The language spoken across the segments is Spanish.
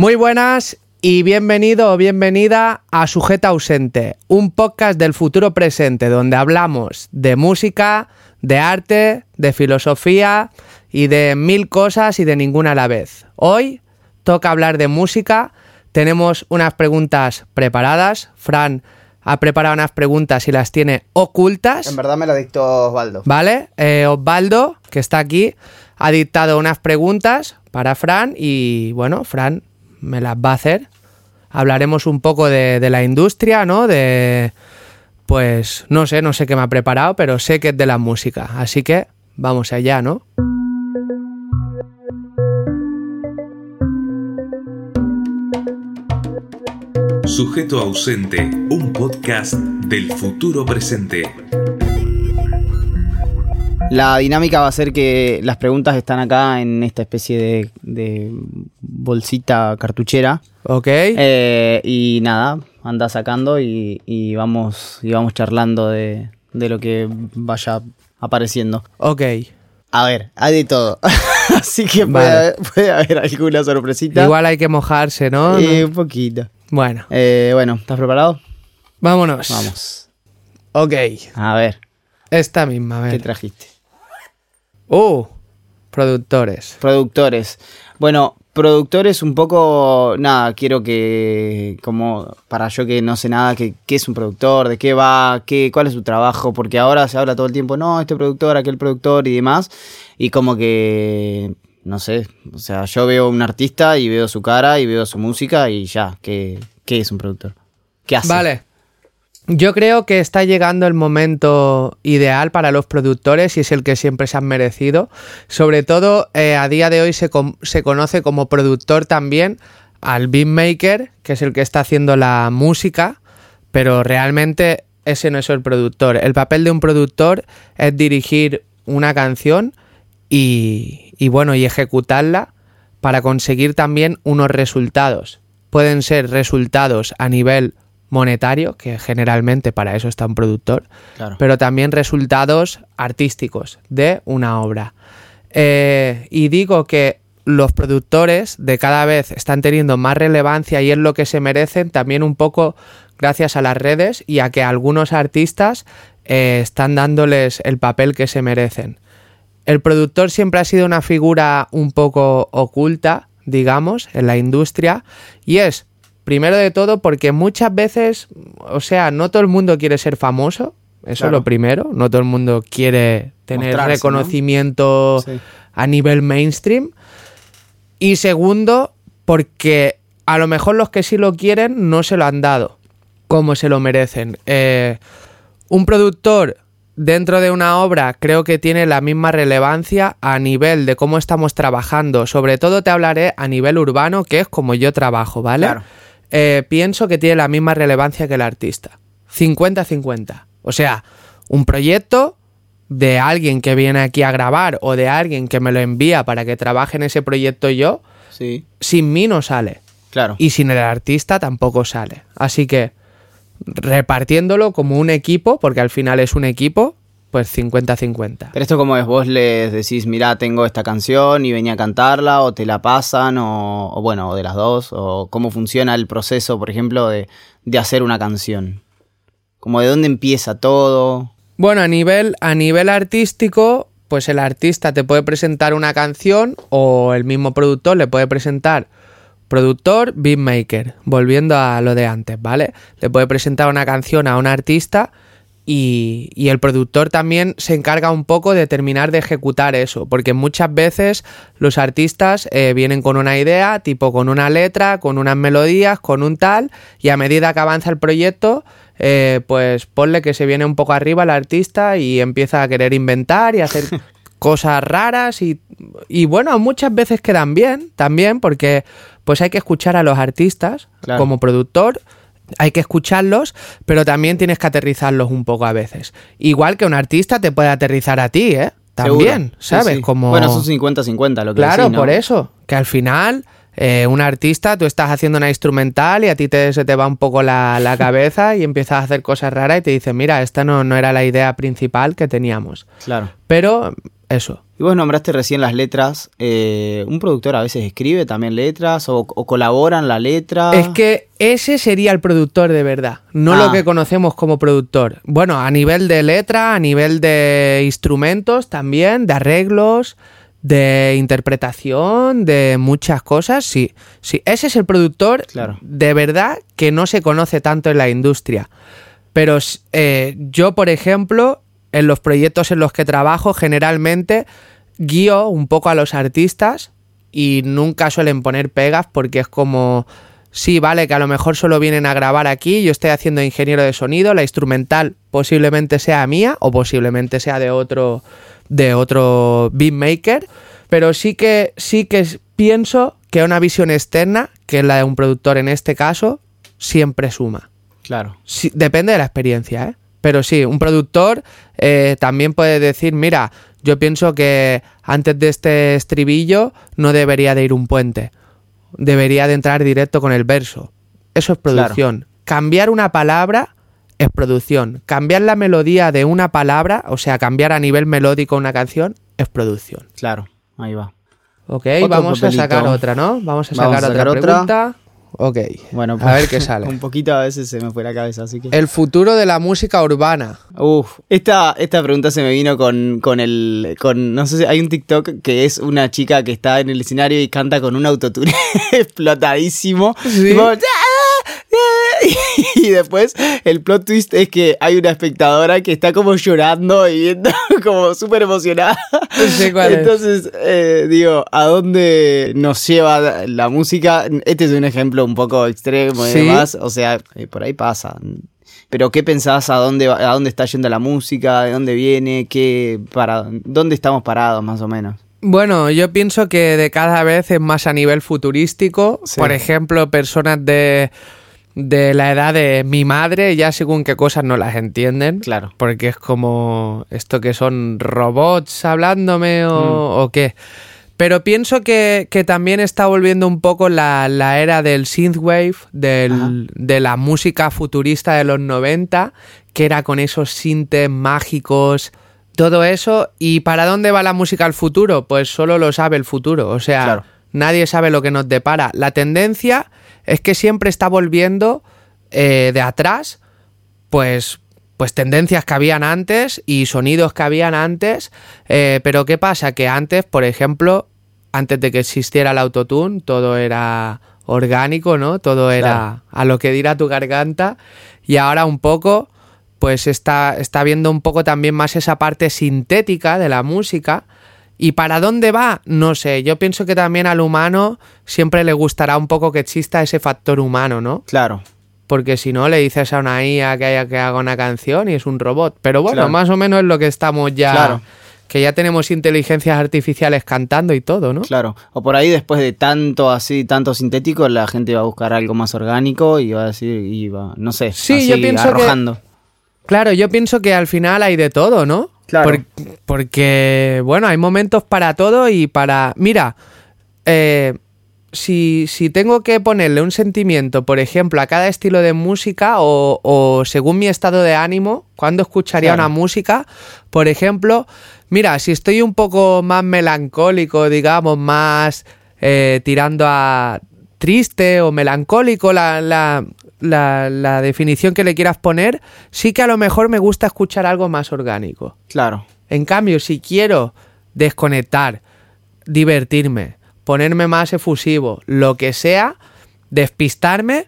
Muy buenas y bienvenido o bienvenida a Sujeta Ausente, un podcast del futuro presente donde hablamos de música, de arte, de filosofía y de mil cosas y de ninguna a la vez. Hoy toca hablar de música, tenemos unas preguntas preparadas, Fran ha preparado unas preguntas y las tiene ocultas. En verdad me la dictó Osvaldo. ¿Vale? Eh, Osvaldo, que está aquí, ha dictado unas preguntas para Fran y bueno, Fran me las va a hacer. Hablaremos un poco de, de la industria, ¿no? De, pues, no sé, no sé qué me ha preparado, pero sé que es de la música. Así que vamos allá, ¿no? Sujeto ausente, un podcast del futuro presente. La dinámica va a ser que las preguntas están acá en esta especie de, de bolsita cartuchera. Ok. Eh, y nada, anda sacando y, y vamos, y vamos charlando de, de lo que vaya apareciendo. Ok. A ver, hay de todo. Así que puede, Vale. haber, puede haber alguna sorpresita. Igual hay que mojarse, ¿no? Eh, un poquito. Bueno, Eh, bueno, ¿estás preparado? vámonos. Vamos. Ok. A ver, Esta misma, a ¿qué ver. trajiste? Uh, productores. Productores. Bueno, productores un poco, nada, quiero que, como para yo que no sé nada, que, qué es un productor, de qué va, qué, cuál es su trabajo, porque ahora se habla todo el tiempo, no, este productor, aquel productor y demás, y como que, no sé, o sea, yo veo un artista y veo su cara y veo su música y ya, ¿qué, qué es un productor? ¿Qué hace? Vale. Yo creo que está llegando el momento ideal para los productores y es el que siempre se han merecido. Sobre todo, eh, a día de hoy se, se conoce como productor también al beatmaker, que es el que está haciendo la música, pero realmente ese no es el productor. El papel de un productor es dirigir una canción y, y bueno, y ejecutarla para conseguir también unos resultados. Pueden ser resultados a nivel monetario, que generalmente para eso está un productor, Claro. pero también resultados artísticos de una obra. Eh, y digo que los productores de cada vez están teniendo más relevancia y es lo que se merecen también un poco gracias a las redes y a que algunos artistas eh, están dándoles el papel que se merecen. El productor siempre ha sido una figura un poco oculta, digamos, en la industria y es, primero de todo, porque muchas veces, o sea, no todo el mundo quiere ser famoso, eso es lo primero, no todo el mundo quiere tener Mostrarse, ¿no? reconocimiento Sí. a nivel mainstream. Y segundo, porque a lo mejor los que sí lo quieren no se lo han dado como se lo merecen. Eh, un productor dentro de una obra creo que tiene la misma relevancia a nivel de cómo estamos trabajando. Sobre todo te hablaré a nivel urbano, que es como yo trabajo, ¿vale? Claro. Eh, pienso que tiene la misma relevancia que el artista. 50-50. O sea, un proyecto de alguien que viene aquí a grabar o de alguien que me lo envía para que trabaje en ese proyecto yo, Sí, sin mí no sale. claro. Y sin el artista tampoco sale. Así que repartiéndolo como un equipo, porque al final es un equipo, pues 50-50. Pero esto como es, vos les decís, mira, tengo esta canción y venía a cantarla, o te la pasan, o, o bueno, o de las dos, o cómo funciona el proceso, por ejemplo, de, de hacer una canción. Como de dónde empieza todo. Bueno, a nivel, a nivel artístico, pues el artista te puede presentar una canción o el mismo productor le puede presentar productor, beatmaker, volviendo a lo de antes, ¿vale? Le puede presentar una canción a un artista y, y el productor también se encarga un poco de terminar de ejecutar eso, porque muchas veces los artistas eh, vienen con una idea, tipo con una letra, con unas melodías, con un tal, y a medida que avanza el proyecto, eh, pues ponle que se viene un poco arriba el artista y empieza a querer inventar y hacer cosas raras y, y bueno, muchas veces quedan bien también porque pues hay que escuchar a los artistas Claro. como productor, hay que escucharlos, pero también tienes que aterrizarlos un poco a veces. Igual que un artista te puede aterrizar a ti, ¿eh? También, Seguro. Sí, ¿sabes? sí. Como... Bueno, son 50-50 lo que Claro, decís, ¿no? por eso. Que al final, eh, un artista, tú estás haciendo una instrumental y a ti te, se te va un poco la, la cabeza y empiezas a hacer cosas raras y te dicen, mira, esta no, no era la idea principal que teníamos. Claro. Pero eso, Y vos nombraste recién las letras. eh, ¿Un productor a veces escribe también letras o, o colabora en la letra? Es que ese sería el productor de verdad, no Ah. lo que conocemos como productor. Bueno, a nivel de letra, a nivel de instrumentos también, de arreglos, de interpretación, de muchas cosas, sí. Sí, ese es el productor Claro. de verdad que no se conoce tanto en la industria. Pero eh, yo, por ejemplo, en los proyectos en los que trabajo, generalmente guío un poco a los artistas y nunca suelen poner pegas porque es como, sí, vale, que a lo mejor solo vienen a grabar aquí, yo estoy haciendo ingeniero de sonido, la instrumental posiblemente sea mía o posiblemente sea de otro, de otro beatmaker, pero sí que, sí que pienso que una visión externa, que es la de un productor en este caso, siempre suma. Claro. Sí, depende de la experiencia, ¿eh? Pero sí, un productor eh, también puede decir, mira, yo pienso que antes de este estribillo no debería de ir un puente. Debería de entrar directo con el verso. Eso es producción. Cambiar una palabra es producción. Cambiar la melodía de una palabra, o sea, cambiar a nivel melódico una canción, es producción. Claro, ahí va. Ok, Otro vamos a sacar otra, ¿no? Vamos a Vamos sacar otra otra. pregunta. Ok. Bueno, a ver qué sale. Un poquito a veces se me fue la cabeza, así que. El futuro de la música urbana. Uf, esta, esta pregunta se me vino con, con el. con. no sé si hay un TikTok que es una chica que está en el escenario y canta con un autotune explotadísimo. Sí. Tipo, y después el plot twist es que hay una espectadora que está como llorando y viendo como súper emocionada. Entonces, eh, digo, ¿a dónde nos lleva la música? Este es un ejemplo un poco extremo y Sí. demás. O sea, eh, por ahí pasa. Pero ¿qué pensás? ¿A dónde, ¿A dónde está yendo la música? ¿De dónde viene? ¿Qué, para, ¿Dónde estamos parados más o menos? Bueno, yo pienso que de cada vez es más a nivel futurístico. Sí. Por ejemplo, personas de, de la edad de mi madre, ya según qué cosas no las entienden. Claro. Porque es como esto que son robots hablándome o, Mm. o qué. Pero pienso que, que también está volviendo un poco la, la era del synthwave, del, de la música futurista de los 90, que era con esos sintes mágicos, todo eso. ¿Y para dónde va la música al futuro? Pues solo lo sabe el futuro. O sea, Claro. nadie sabe lo que nos depara. La tendencia es que siempre está volviendo eh, de atrás, pues, pues tendencias que habían antes y sonidos que habían antes. eh, pero ¿qué pasa? Que antes, por ejemplo, antes de que existiera el autotune, todo era orgánico, ¿no? Todo era Claro. a lo que dirá tu garganta. Y ahora un poco, pues está, está viendo un poco también más esa parte sintética de la música. ¿Y para dónde va? No sé. Yo pienso que también al humano siempre le gustará un poco que exista ese factor humano, ¿no? Claro. Porque si no, le dices a una IA que, haya, que haga una canción y es un robot. Pero bueno, Claro. más o menos es lo que estamos ya. Claro. Que ya tenemos inteligencias artificiales cantando y todo, ¿no? Claro. O por ahí después de tanto así, tanto sintético, la gente va a buscar algo más orgánico y va a decir, y va, no sé, Sí, así yo pienso que- arrojando. Claro, yo pienso que al final hay de todo, ¿no? Claro. Por- porque, bueno, hay momentos para todo y para... Mira, eh, si, si tengo que ponerle un sentimiento, por ejemplo, a cada estilo de música o, o según mi estado de ánimo, cuando escucharía Claro. una música, por ejemplo, mira, si estoy un poco más melancólico, digamos, más eh, tirando a triste o melancólico, la, la, la, la definición que le quieras poner, sí que a lo mejor me gusta escuchar algo más orgánico. Claro. En cambio, si quiero desconectar, divertirme, ponerme más efusivo, lo que sea, despistarme,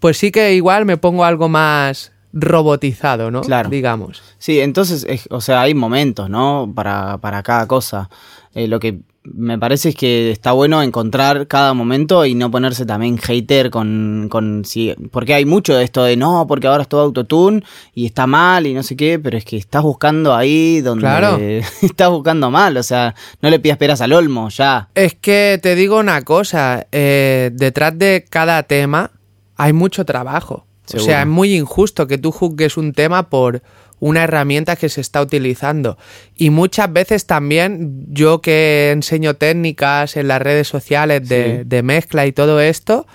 pues sí que igual me pongo algo más robotizado, ¿no? Claro. Digamos. Sí, entonces, es- o sea, hay momentos, ¿no? Para, para cada cosa. Eh, lo que me parece que está bueno encontrar cada momento y no ponerse también hater con, con si, porque hay mucho de esto de no, porque ahora es todo autotune y está mal y no sé qué, pero es que estás buscando ahí donde Claro. estás buscando mal, o sea, no le pidas peras al olmo, ya. Es que te digo una cosa, eh, detrás de cada tema hay mucho trabajo. O sea, es muy injusto que tú juzgues un tema por una herramienta que se está utilizando. Y muchas veces también yo que enseño técnicas en las redes sociales de, Sí. de mezcla y todo esto,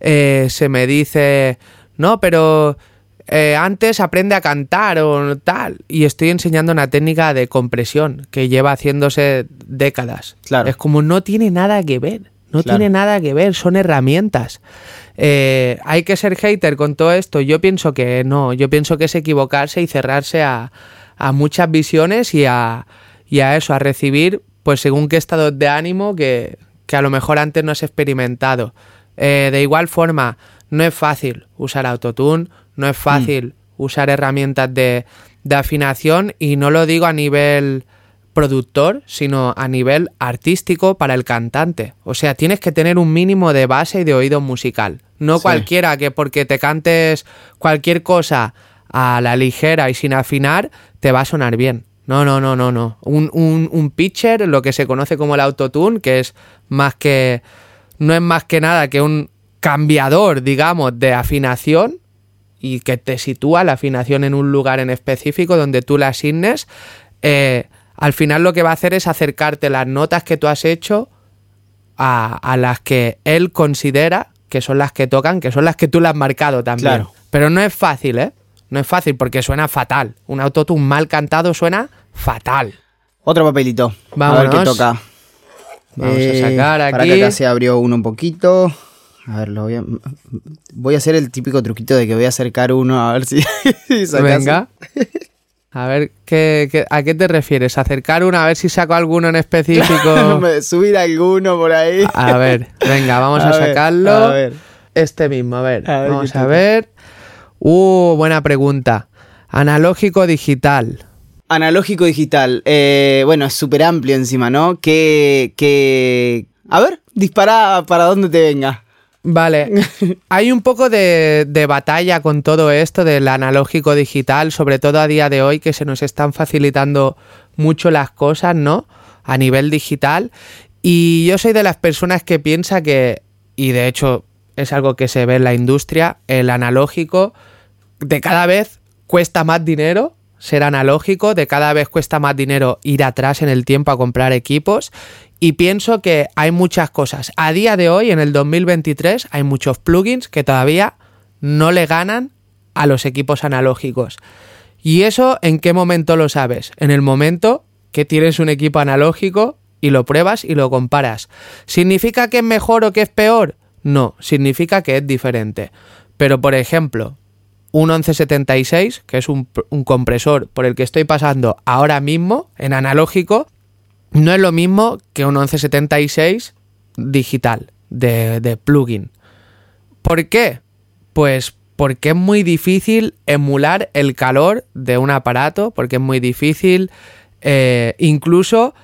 eh, se me dice, no, pero eh, antes aprende a cantar o tal. Y estoy enseñando una técnica de compresión que lleva haciéndose décadas. Claro. Es como no tiene nada que ver. No Claro. tiene nada que ver, son herramientas. Eh, ¿Hay que ser hater con todo esto? Yo pienso que no, yo pienso que es equivocarse y cerrarse a, a muchas visiones y a, y a eso, a recibir, pues según qué estado de ánimo que, que a lo mejor antes no has experimentado. Eh, de igual forma, no es fácil usar autotune, no es fácil usar herramientas de, de afinación y no lo digo a nivel productor, sino a nivel artístico para el cantante. O sea, tienes que tener un mínimo de base y de oído musical. No Sí. cualquiera que porque te cantes cualquier cosa a la ligera y sin afinar, te va a sonar bien. No, no, no, no, no. Un, un, un pitcher, lo que se conoce como el autotune, que es más que. no es más que nada que un cambiador, digamos, de afinación y que te sitúa la afinación en un lugar en específico donde tú la asignes, eh, al final lo que va a hacer es acercarte las notas que tú has hecho a, a las que él considera que son las que tocan, que son las que tú le has marcado también. Claro. Pero no es fácil, ¿eh? No es fácil porque suena fatal. Un autotune mal cantado suena fatal. Otro papelito. A ver qué toca. Vamos Eh, a sacar Para aquí. que acá se abrió uno un poquito. A ver, lo voy a. Voy a hacer el típico truquito de que voy a acercar uno a ver si. si Venga. A ver, ¿qué, qué- a qué te refieres? ¿Acercar uno a ver si saco alguno en específico? Subir alguno por ahí. A ver, venga, vamos a, A ver, sacarlo. a ver. Este mismo, a ver. A ver vamos a ver. Uh, buena pregunta. Analógico digital. Analógico digital. Eh, bueno, es súper amplio encima, ¿no? Que, que... A ver, dispara para donde te venga. Vale, hay un poco de, de batalla con todo esto del analógico digital, sobre todo a día de hoy que se nos están facilitando mucho las cosas, ¿no? A nivel digital. Y yo soy de las personas que piensa que, y de hecho es algo que se ve en la industria, el analógico de cada vez cuesta más dinero ser analógico, de cada vez cuesta más dinero ir atrás en el tiempo a comprar equipos y pienso que hay muchas cosas. A día de hoy, en el 2023, hay muchos plugins que todavía no le ganan a los equipos analógicos. ¿Y eso en qué momento lo sabes? En el momento que tienes un equipo analógico y lo pruebas y lo comparas. ¿Significa que es mejor o que es peor? No, significa que es diferente. Pero por ejemplo, un 1176, que es un, un compresor por el que estoy pasando ahora mismo en analógico, no es lo mismo que un 1176 digital, de, de plugin. ¿Por qué? Pues porque es muy difícil emular el calor de un aparato, porque es muy difícil, eh, incluso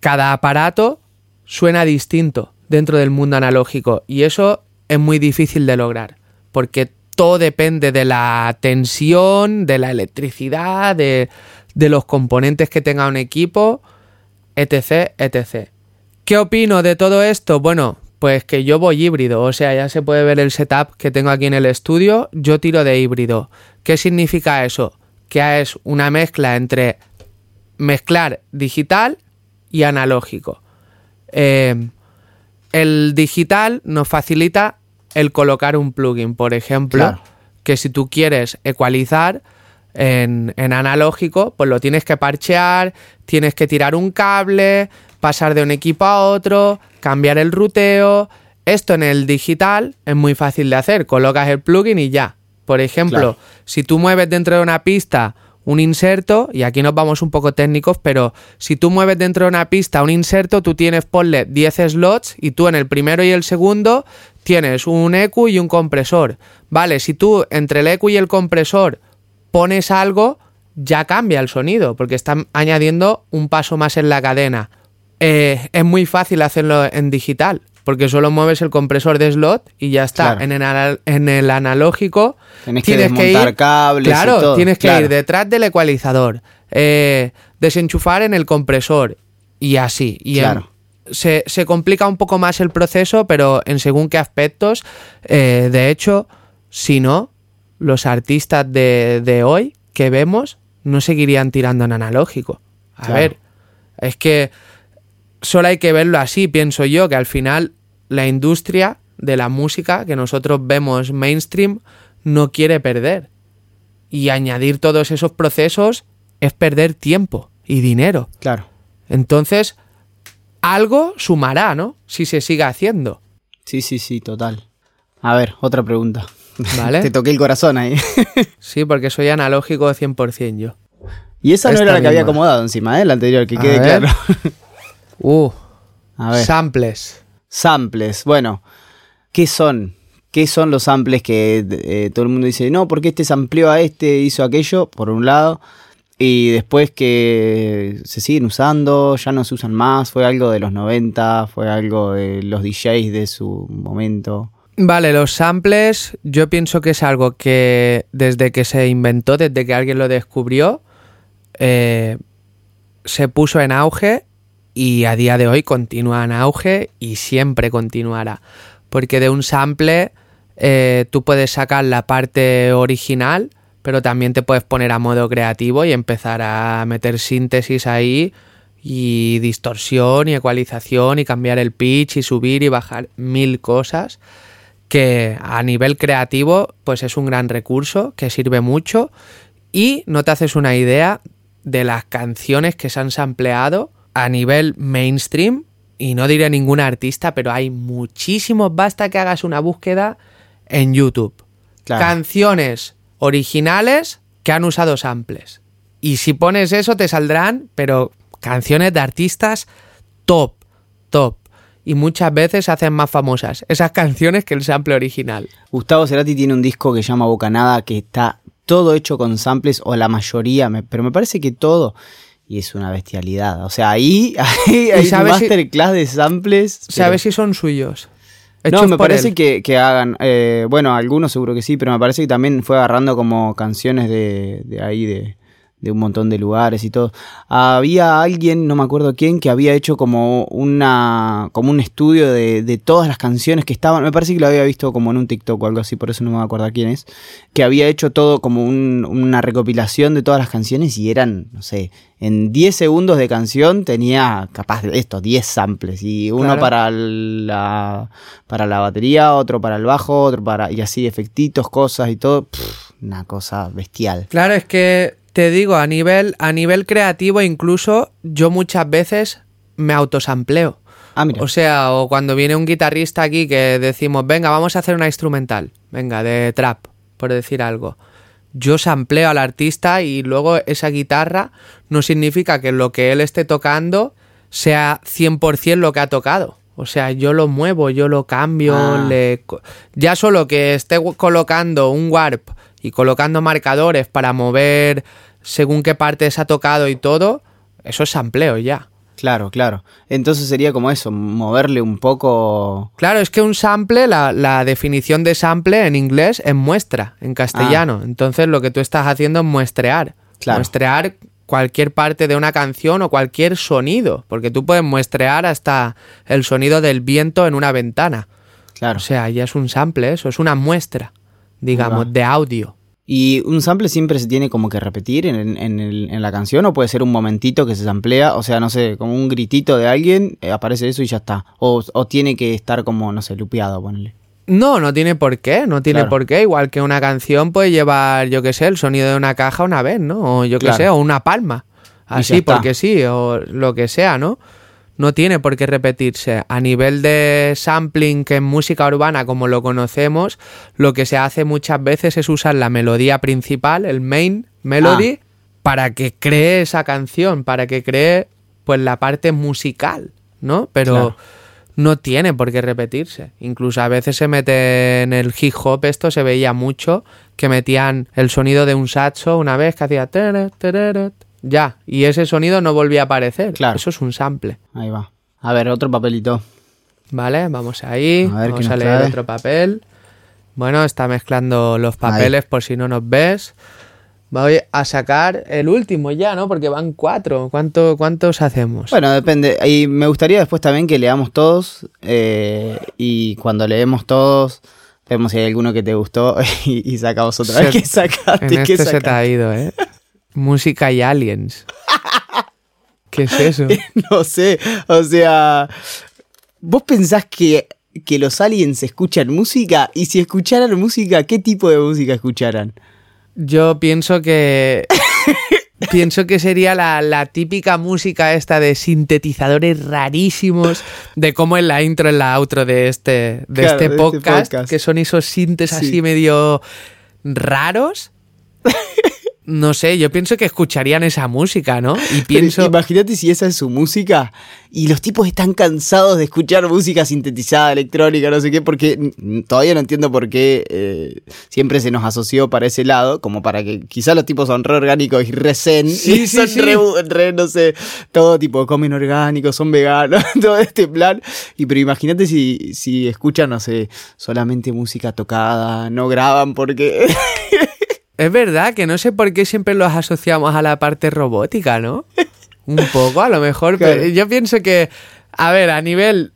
cada aparato suena distinto dentro del mundo analógico y eso es muy difícil de lograr, porque todo depende de la tensión, de la electricidad, de, de los componentes que tenga un equipo, etc, etc. ¿Qué opino de todo esto? Bueno, pues que yo voy híbrido, o sea, ya se puede ver el setup que tengo aquí en el estudio, yo tiro de híbrido. ¿Qué significa eso? Que es una mezcla entre mezclar digital y analógico. Eh, el digital nos facilita el colocar un plugin, por ejemplo, Claro. que si tú quieres ecualizar en, en analógico, pues lo tienes que parchear, tienes que tirar un cable, pasar de un equipo a otro, cambiar el ruteo. Esto en el digital es muy fácil de hacer, colocas el plugin y ya. Por ejemplo, Claro. si tú mueves dentro de una pista un inserto, y aquí nos vamos un poco técnicos, pero si tú mueves dentro de una pista un inserto, tú tienes, ponle 10 slots y tú en el primero y el segundo tienes un EQ y un compresor. Vale, si tú entre el EQ y el compresor pones algo, ya cambia el sonido, porque están añadiendo un paso más en la cadena. Eh, es muy fácil hacerlo en digital, porque solo mueves el compresor de slot y ya está. Claro. En, el, anal- en el analógico Tenés que tienes desmontar ir, cables y Claro, todo, tienes que claro. ir detrás del ecualizador, eh, desenchufar en el compresor y así. Y en- Claro. se, se complica un poco más el proceso, pero en según qué aspectos. eh, de hecho, si no, los artistas de, de hoy que vemos no seguirían tirando en analógico. A Claro. ver, es que solo hay que verlo así, pienso yo, que al final la industria de la música que nosotros vemos mainstream no quiere perder. Y añadir todos esos procesos es perder tiempo y dinero. Claro. Entonces, algo sumará, ¿no? Si se sigue haciendo. Sí, sí, sí, total. A ver, otra pregunta. ¿Vale? Te toqué el corazón ahí. Sí, porque soy analógico 100% yo. y esa no Esta era la que había acomodado encima, ¿eh? La anterior, que A quede ver. claro. Uh, A ver. samples. Samples. Bueno, ¿qué son? ¿Qué son los samples que eh, todo el mundo dice, no, porque este sampleó a este, hizo aquello, por un lado, y después que se siguen usando, ya no se usan más, fue algo de los 90, fue algo de los DJs de su momento. Vale, los samples yo pienso que es algo que desde que se inventó, desde que alguien lo descubrió, eh, se puso en auge y a día de hoy continúa en auge y siempre continuará. Porque de un sample eh, tú puedes sacar la parte original, pero también te puedes poner a modo creativo y empezar a meter síntesis ahí y distorsión y ecualización y cambiar el pitch y subir y bajar mil cosas que a nivel creativo pues es un gran recurso que sirve mucho. Y no te haces una idea de las canciones que se han sampleado a nivel mainstream y no diré ningún artista pero hay muchísimos. Basta que hagas una búsqueda en YouTube. Claro. canciones originales que han usado samples. Y si pones eso te saldrán pero canciones de artistas top top y muchas veces hacen más famosas esas canciones que el sample original Gustavo Cerati tiene un disco que se llama Bocanada que está todo hecho con samples, o la mayoría, pero me parece que todo. Y es una bestialidad. O sea, ahí, ahí hay un sabes si- masterclass de samples. pero- ¿Sabes si son suyos? No, me parece que, que hagan. eh, bueno, algunos seguro que sí, pero me parece que también fue agarrando como canciones de, de ahí, de, de un montón de lugares y todo. Había alguien, no me acuerdo quién, que había hecho como una como un estudio de, de todas las canciones que estaban. Me parece que lo había visto como en un TikTok o algo así, por eso no me acuerdo quién es. Que había hecho todo como un- una recopilación de todas las canciones y eran, no sé, en 10 segundos de canción tenía capaz de esto, 10 samples. Y uno Claro. para la, para la batería, otro para el bajo, otro para. y así efectitos, cosas y todo. Pff, una cosa bestial. Claro, es que te digo, a nivel, a nivel creativo incluso yo muchas veces me autosampleo. Ah, mira. O sea, o cuando viene un guitarrista aquí que decimos, venga, vamos a hacer una instrumental, venga, de trap, por decir algo. Yo sampleo al artista y luego esa guitarra no significa que lo que él esté tocando sea 100% lo que ha tocado. O sea, yo lo muevo, yo lo cambio, Ah. le... Ya solo que esté colocando un warp y colocando marcadores para mover según qué partes ha tocado y todo, eso es sampleo ya. Claro, claro. Entonces sería como eso, moverle un poco. Claro, es que un sample, la, la definición de sample en inglés es muestra, en castellano. Entonces lo que tú estás haciendo es muestrear. Claro. Muestrear cualquier parte de una canción o cualquier sonido. Porque tú puedes muestrear hasta el sonido del viento en una ventana. Claro. O sea, ya es un sample eso, es una muestra, digamos, de audio. ¿Y un sample siempre se tiene como que repetir en, en el- en la canción o puede ser un momentito que se samplea? O sea, no sé, como un gritito de alguien, eh, aparece eso y ya está. O, o tiene que estar como, no sé, lupeado, ponele. No, no tiene por qué, no tiene Claro. por qué. Igual que una canción puede llevar, yo qué sé, el sonido de una caja una vez, ¿no? O yo qué Claro. sé, o una palma. Así, porque sí, o lo que sea, ¿no? No tiene por qué repetirse. A nivel de sampling que en música urbana, como lo conocemos, lo que se hace muchas veces es usar la melodía principal, el main melody, Ah. para que cree esa canción, para que cree pues la parte musical, ¿no? Pero Claro. no tiene por qué repetirse. Incluso a veces se mete en el hip hop, esto se veía mucho, que metían el sonido de un saxo una vez que hacía tereret, ya, y ese sonido no volvía a aparecer. Claro. Eso es un sample. Ahí va. A ver, otro papelito. Vale, vamos ahí, A ver, ¿qué vamos a leer trae? otro papel. Bueno, está mezclando los papeles por si no nos ves. Voy a sacar el último ya, ¿no? Porque van cuatro. ¿Cuánto, ¿Cuántos hacemos? Bueno, depende. Y me gustaría después también que leamos todos. eh, y cuando leemos todos, vemos si hay alguno que te gustó y, y sacamos otra Se- vez. ¿Qué sacaste? en ¿Qué este se te sacaste? ha ido, ¿eh? Música y aliens. ¿Qué es eso? No sé, o sea, ¿vos pensás que, que los aliens escuchan música? Y si escucharan música, ¿qué tipo de música escucharan? Yo pienso que. pienso que sería la, la típica música esta de sintetizadores rarísimos, de cómo en la intro, en la outro de este, de Claro, este, de este podcast, podcast. que son esos sintes Sí. así medio raros. No sé, yo pienso que escucharían esa música, ¿no? Y pienso. Imagínate si esa es su música y los tipos están cansados de escuchar música sintetizada, electrónica, no sé qué, porque todavía no entiendo por qué eh, siempre se nos asoció para ese lado, como para que quizás los tipos son re orgánicos y re zen, Sí, y sí, son sí. Re, re, no sé, todo tipo, comen orgánicos, son veganos, todo este plan. Y pero imagínate si, si escuchan, no sé, solamente música tocada, no graban porque... Es verdad que no sé por qué siempre los asociamos a la parte robótica, ¿no? Un poco, a lo mejor. Claro. Pero yo pienso que, a ver, a nivel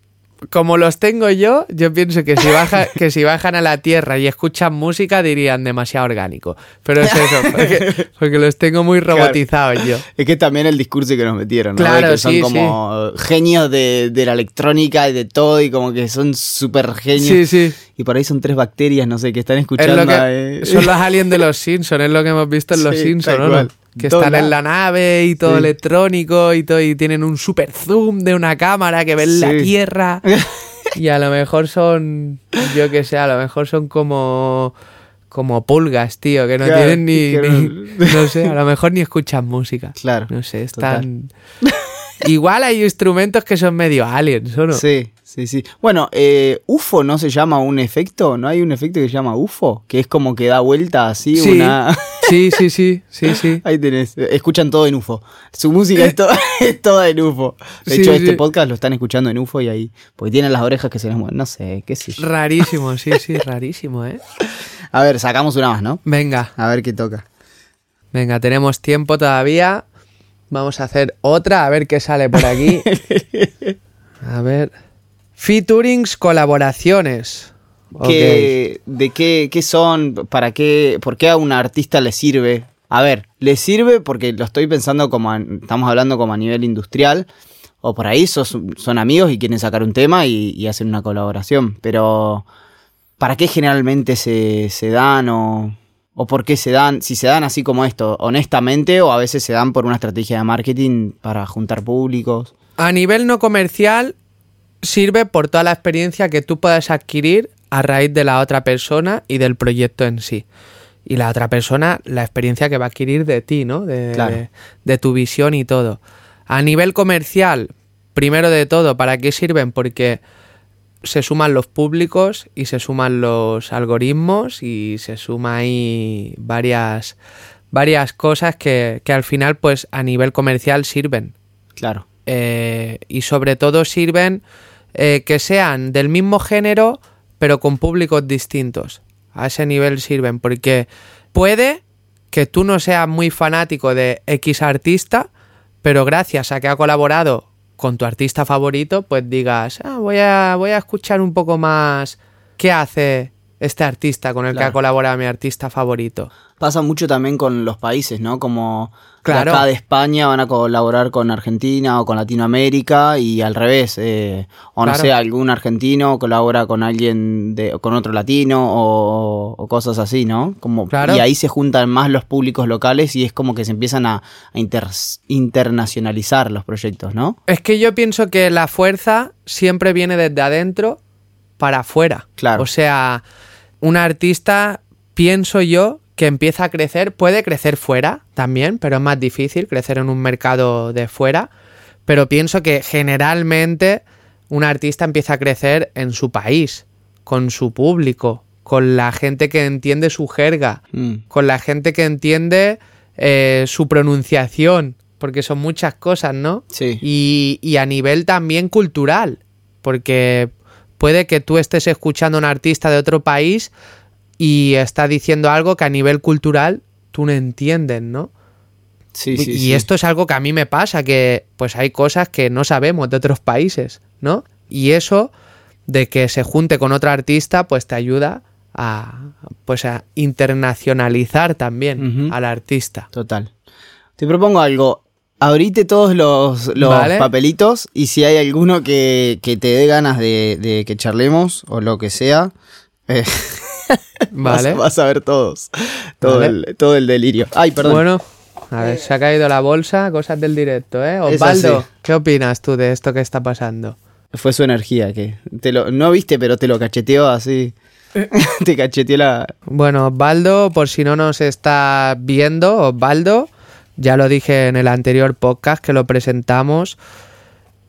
como los tengo yo, yo pienso que si, baja, que si bajan a la Tierra y escuchan música dirían demasiado orgánico. Pero es eso, porque, porque los tengo muy robotizados yo. Es que también el discurso que nos metieron, ¿no? Claro, De que son sí, como genios de, de la electrónica y de todo, y como que son súper genios. Sí, sí. Y por ahí son tres bacterias, no sé, que están Es escuchando. lo a- que, eh, son los aliens de los Simpsons, es lo que hemos visto en los Simpsons, ¿no? Que están en la- nave y todo Sí. electrónico y todo, y tienen un super zoom de una cámara que ven la. Tierra. Y a lo mejor son, yo que sé, a lo mejor son como como pulgas, tío, que no Claro, tienen ni, que ni- no- no sé, a lo mejor ni escuchan música. Claro, No sé, están Igual hay instrumentos que son medio aliens, ¿o no? Sí, sí, sí. Bueno, eh, UFO no se llama un efecto, ¿no hay un efecto que se llama UFO? Que es como que da vuelta así Sí. una... Sí, sí, sí, sí, sí. Ahí tenés, escuchan todo en UFO. Su música es, to- es toda en UFO. De Sí, hecho, este podcast lo están escuchando en UFO y ahí, porque tienen las orejas que se les mueven, no sé, qué sé yo. Rarísimo, sí, sí, rarísimo, ¿eh? A ver, sacamos una más, ¿no? Venga, A ver qué toca. venga, tenemos tiempo todavía. Vamos a hacer otra, a ver qué sale por aquí. A ver. Featurings, colaboraciones. ¿Qué, ¿De qué, qué son? ¿Para qué? ¿Por qué a un artista le sirve? A ver, le sirve porque lo estoy pensando como, a- estamos hablando como a nivel industrial, o por ahí sos- son amigos y quieren sacar un tema y, y hacen una colaboración, pero ¿para qué generalmente se, se dan o, o por qué se dan? Si se dan así como esto, honestamente, o a veces se dan por una estrategia de marketing para juntar públicos. A nivel no comercial, sirve por toda la experiencia que tú puedas adquirir a raíz de la otra persona y del proyecto en sí. Y la otra persona, la experiencia que va a adquirir de ti, ¿no? De, Claro. de- de tu visión y todo. A nivel comercial, primero de todo, ¿para qué sirven? Porque se suman los públicos y se suman los algoritmos y se suma ahí varias, varias cosas que, que al final, pues a nivel comercial sirven. Claro. Eh, y sobre todo sirven eh, que sean del mismo género pero con públicos distintos. A ese nivel sirven porque puede que tú no seas muy fanático de X artista, pero gracias a que ha colaborado con tu artista favorito, pues digas, "Ah, voy, a, voy a escuchar un poco más qué hace este artista con el que ha colaborado mi artista favorito. Pasa mucho también con los países, ¿no? Como de Claro. acá de España van a colaborar con Argentina o con Latinoamérica y al revés. eh, o no sé, algún argentino colabora con alguien de, con otro latino o, o cosas así, ¿no? Como, Claro. Y ahí se juntan más los públicos locales y es como que se empiezan a, a inter- internacionalizar los proyectos, ¿no? Es que yo pienso que la fuerza siempre viene desde adentro para afuera. Claro. O sea, un artista, pienso yo, que empieza a crecer, puede crecer fuera también, pero es más difícil crecer en un mercado de fuera. Pero pienso que generalmente un artista empieza a crecer en su país, con su público, con la gente que entiende su jerga, Mm, con la gente que entiende eh, su pronunciación, porque son muchas cosas, ¿no? Sí. Y, y a nivel también cultural, porque puede que tú estés escuchando a un artista de otro país y está diciendo algo que a nivel cultural tú no entiendes, ¿no? Sí, sí, y sí. esto es algo que a mí me pasa, que pues hay cosas que no sabemos de otros países, ¿no? Y eso de que se junte con otro artista, pues te ayuda a pues a internacionalizar también al artista. Total. Te propongo algo. Abrite todos los, los Vale. papelitos y si hay alguno que, que te dé ganas de, de que charlemos o lo que sea. eh, Vale. Vas, vas a ver todos. Todo, Vale. el, todo el delirio. Ay, perdón. Bueno, a ver, se ha caído la bolsa, cosas del directo, ¿eh? Osvaldo. ¿qué opinas tú de esto que está pasando? Fue su energía que te lo, no viste, pero te lo cacheteó así. te cacheteó la. Bueno, Osvaldo, por si no nos está viendo, Osvaldo, ya lo dije en el anterior podcast que lo presentamos,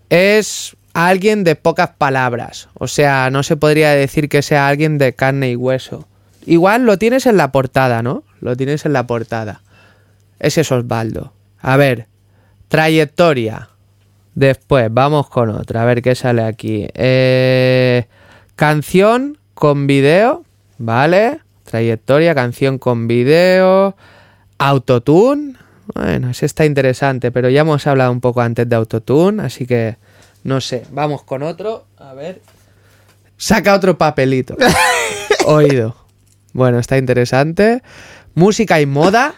es alguien de pocas palabras. O sea, no se podría decir que sea alguien de carne y hueso. Igual lo tienes en la portada, ¿no? Lo tienes en la portada. Ese es Osvaldo. A ver, trayectoria. Después, vamos con otra. A ver qué sale aquí. Eh, canción con video, ¿vale? Trayectoria, canción con video. Autotune. Bueno, ese está interesante, pero ya hemos hablado un poco antes de Autotune, así que no sé. Vamos con otro. A ver. Saca otro papelito. Oído. Bueno, está interesante. Música y moda.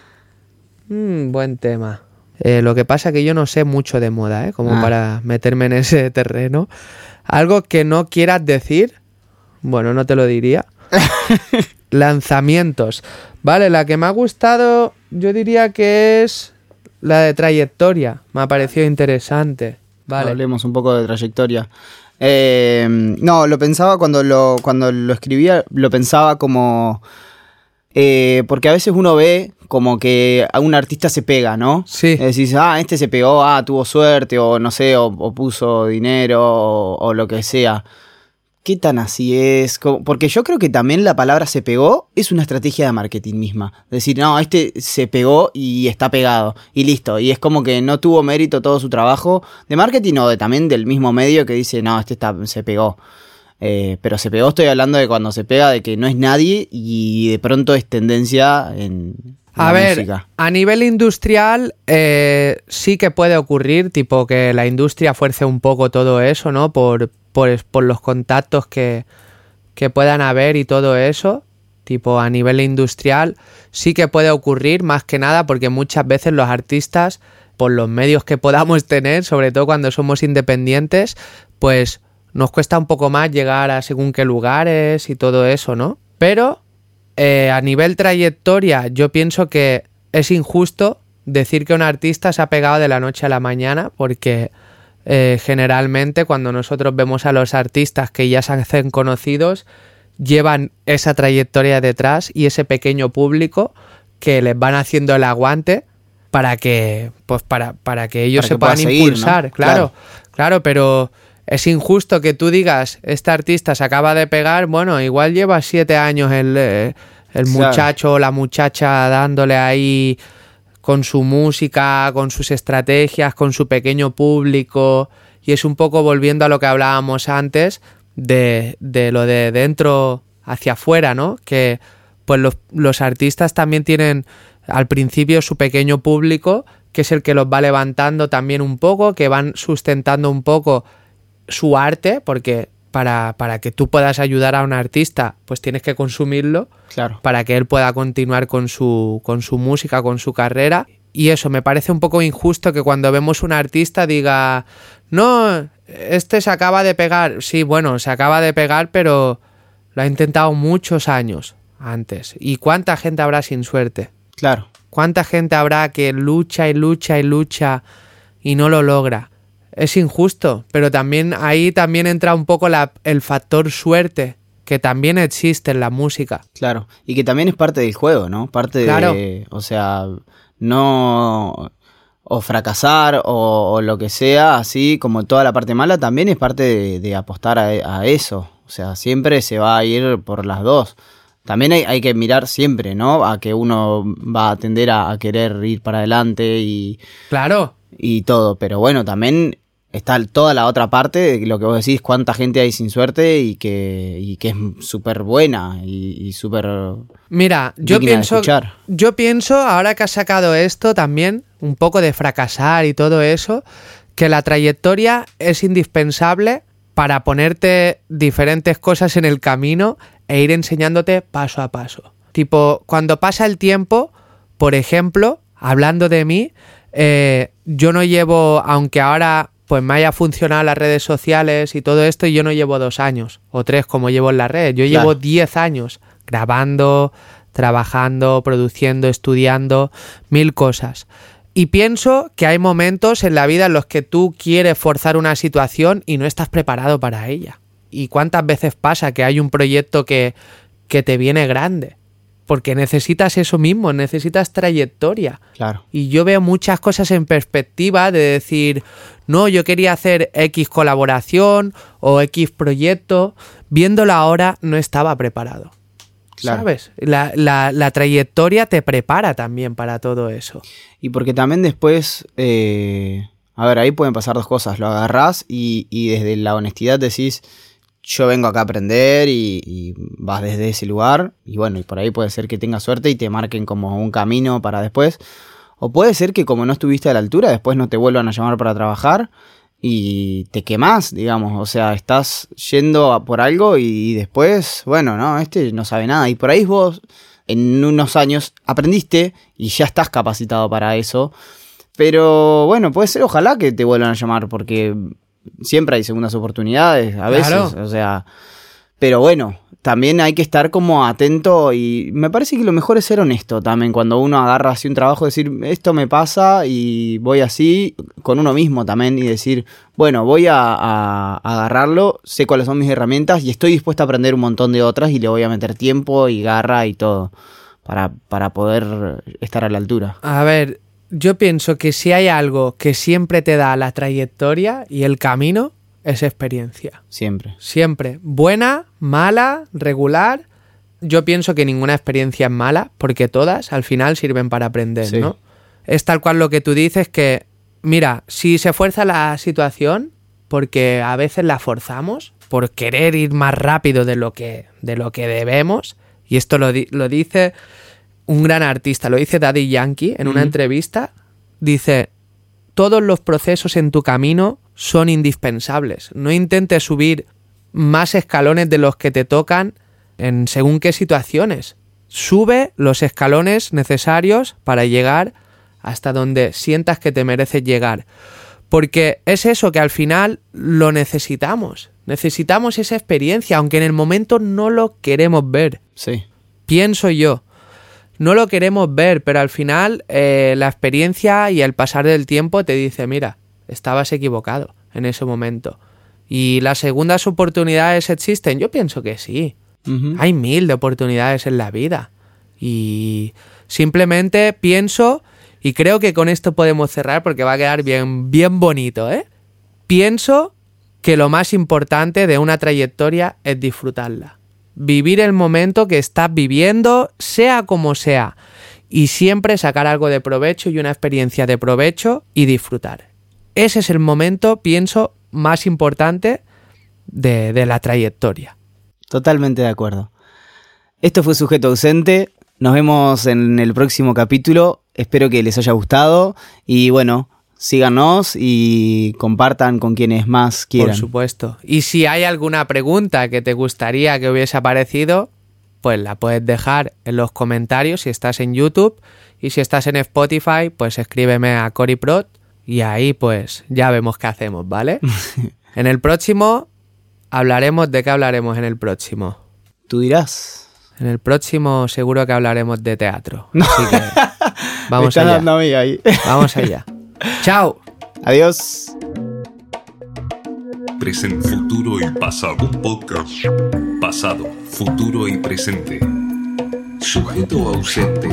Mm, buen tema. Eh, lo que pasa que yo no sé mucho de moda, ¿eh? Como Ah. para meterme en ese terreno. Algo que no quieras decir. Bueno, no te lo diría. Lanzamientos. Vale, la que me ha gustado, yo diría que es la de trayectoria. Me ha parecido interesante. Vale. Hablemos un poco de trayectoria. Eh, no, lo pensaba cuando lo, cuando lo escribía, lo pensaba como. eh, porque a veces uno ve como que a un artista se pega, ¿no? Sí. Decís, ah, este se pegó, ah, tuvo suerte, o no sé, o, o puso dinero, o, o lo que sea. ¿Qué tan así es? Porque yo creo que también la palabra se pegó es una estrategia de marketing misma. Decir, no, este se pegó y está pegado. Y listo. Y es como que no tuvo mérito todo su trabajo de marketing o de, también del mismo medio que dice, no, este está, se pegó. Eh, pero se pegó, estoy hablando de cuando se pega, de que no es nadie y de pronto es tendencia en A la ver, música. a nivel industrial eh, sí que puede ocurrir, tipo que la industria fuerce un poco todo eso, ¿no? Por, por, los contactos que, que puedan haber y todo eso. Tipo, a nivel industrial sí que puede ocurrir, más que nada, porque muchas veces los artistas, por los medios que podamos tener, sobre todo cuando somos independientes, pues nos cuesta un poco más llegar a según qué lugares y todo eso, ¿no? Pero eh, a nivel trayectoria, yo pienso que es injusto decir que un artista se ha pegado de la noche a la mañana, porque eh, generalmente cuando nosotros vemos a los artistas que ya se hacen conocidos, llevan esa trayectoria detrás y ese pequeño público que les van haciendo el aguante para que, pues para, para que ellos Para se que puedan seguir, ¿no? impulsar, claro, claro, pero es injusto que tú digas, este artista se acaba de pegar, bueno, igual lleva siete años el, eh, el Claro. muchacho o la muchacha dándole ahí con su música, con sus estrategias, con su pequeño público, y es un poco volviendo a lo que hablábamos antes de, de lo de dentro hacia afuera, ¿no? Que pues los, los artistas también tienen al principio su pequeño público, que es el que los va levantando también un poco, que van sustentando un poco su arte, porque para, para que tú puedas ayudar a un artista, pues tienes que consumirlo Claro. para que él pueda continuar con su, con su música, con su carrera. Y eso, me parece un poco injusto que cuando vemos un artista diga, no, este se acaba de pegar. Sí, bueno, se acaba de pegar, pero lo ha intentado muchos años antes. ¿Y cuánta gente habrá sin suerte? Claro. ¿Cuánta gente habrá que lucha y lucha y lucha y no lo logra? Es injusto, pero también ahí también entra un poco la- el factor suerte, que también existe en la música. Claro, y que también es parte del juego, ¿no? Parte Claro. de, o sea, no o fracasar o, o lo que sea, así como toda la parte mala, también es parte de, de apostar a, a eso. O sea, siempre se va a ir por las dos. También hay, hay que mirar siempre, ¿no? A que uno va a tender a, a querer ir para adelante y, Claro, y todo. Pero bueno, también está toda la otra parte de lo que vos decís, cuánta gente hay sin suerte y que, y que es súper buena y, y súper... Mira, yo pienso, yo pienso, ahora que has sacado esto también, un poco de fracasar y todo eso, que la trayectoria es indispensable para ponerte diferentes cosas en el camino e ir enseñándote paso a paso. Tipo, cuando pasa el tiempo, por ejemplo, hablando de mí, eh, yo no llevo, aunque ahora pues me haya funcionado las redes sociales y todo esto, yo no llevo dos años o tres como llevo en la red, yo llevo Claro. diez años grabando, trabajando, produciendo, estudiando, mil cosas. Y pienso que hay momentos en la vida en los que tú quieres forzar una situación y no estás preparado para ella. ¿Y cuántas veces pasa que hay un proyecto que, que te viene grande? Porque necesitas eso mismo, necesitas trayectoria. Claro. Y yo veo muchas cosas en perspectiva de decir, no, yo quería hacer X colaboración o X proyecto, viéndolo ahora no estaba preparado. Claro. ¿Sabes? La, la- la trayectoria te prepara también para todo eso. Y porque también después, eh, a ver, ahí pueden pasar dos cosas. Lo agarrás y, y desde la honestidad decís, yo vengo acá a aprender y, y vas desde ese lugar. Y bueno, y por ahí puede ser que tengas suerte y te marquen como un camino para después. O puede ser que como no estuviste a la altura, después no te vuelvan a llamar para trabajar y te quemás, digamos. O sea, estás yendo a por algo y después, bueno, no, este no sabe nada. Y por ahí vos en unos años aprendiste y ya estás capacitado para eso. Pero bueno, puede ser, ojalá que te vuelvan a llamar, porque siempre hay segundas oportunidades, a veces. Claro. O sea, pero bueno, también hay que estar como atento y me parece que lo mejor es ser honesto también cuando uno agarra así un trabajo, decir, esto me pasa y voy así con uno mismo también y decir, bueno, voy a, a- a agarrarlo, sé cuáles son mis herramientas y estoy dispuesto a aprender un montón de otras y le voy a meter tiempo y garra y todo para, para poder estar a la altura. A ver, yo pienso que si hay algo que siempre te da la trayectoria y el camino, es experiencia. Siempre. Siempre. Buena, mala, regular. Yo pienso que ninguna experiencia es mala, porque todas al final sirven para aprender, Sí. ¿no? Es tal cual lo que tú dices que, mira, si se fuerza la situación, porque a veces la forzamos, por querer ir más rápido de lo que, de lo que debemos, y esto lo, lo dice un gran artista, lo dice Daddy Yankee en una entrevista, dice, todos los procesos en tu camino son indispensables. No intentes subir más escalones de los que te tocan en según qué situaciones. Sube los escalones necesarios para llegar hasta donde sientas que te mereces llegar. Porque es eso que al final lo necesitamos. Necesitamos esa experiencia, aunque en el momento no lo queremos ver Sí. pienso yo. No lo queremos ver, pero al final eh, la experiencia y el pasar del tiempo te dice, mira, estabas equivocado en ese momento. ¿Y las segundas oportunidades existen? Yo pienso que sí. Hay mil de oportunidades en la vida. Y simplemente pienso, y creo que con esto podemos cerrar porque va a quedar bien, bien bonito, ¿eh? Pienso que lo más importante de una trayectoria es disfrutarla. Vivir el momento que estás viviendo, sea como sea. Y siempre sacar algo de provecho y una experiencia de provecho y disfrutar. Ese es el momento, pienso, más importante de, de la trayectoria. Totalmente de acuerdo. Esto fue Sujeto Ausente. Nos vemos en el próximo capítulo. Espero que les haya gustado. Y bueno, síganos y compartan con quienes más quieran. Por supuesto. Y si hay alguna pregunta que te gustaría que hubiese aparecido, pues la puedes dejar en los comentarios si estás en YouTube. Y si estás en Spotify, pues escríbeme a CoriProt y ahí pues ya vemos qué hacemos, ¿vale? en el próximo hablaremos de qué hablaremos en el próximo. Tú dirás. En el próximo seguro que hablaremos de teatro. Así que vamos allá. dando a mí ahí. Vamos allá. Chao. Adiós. Presente, futuro y pasado. Un podcast. Pasado, futuro y presente. Sujeto ausente.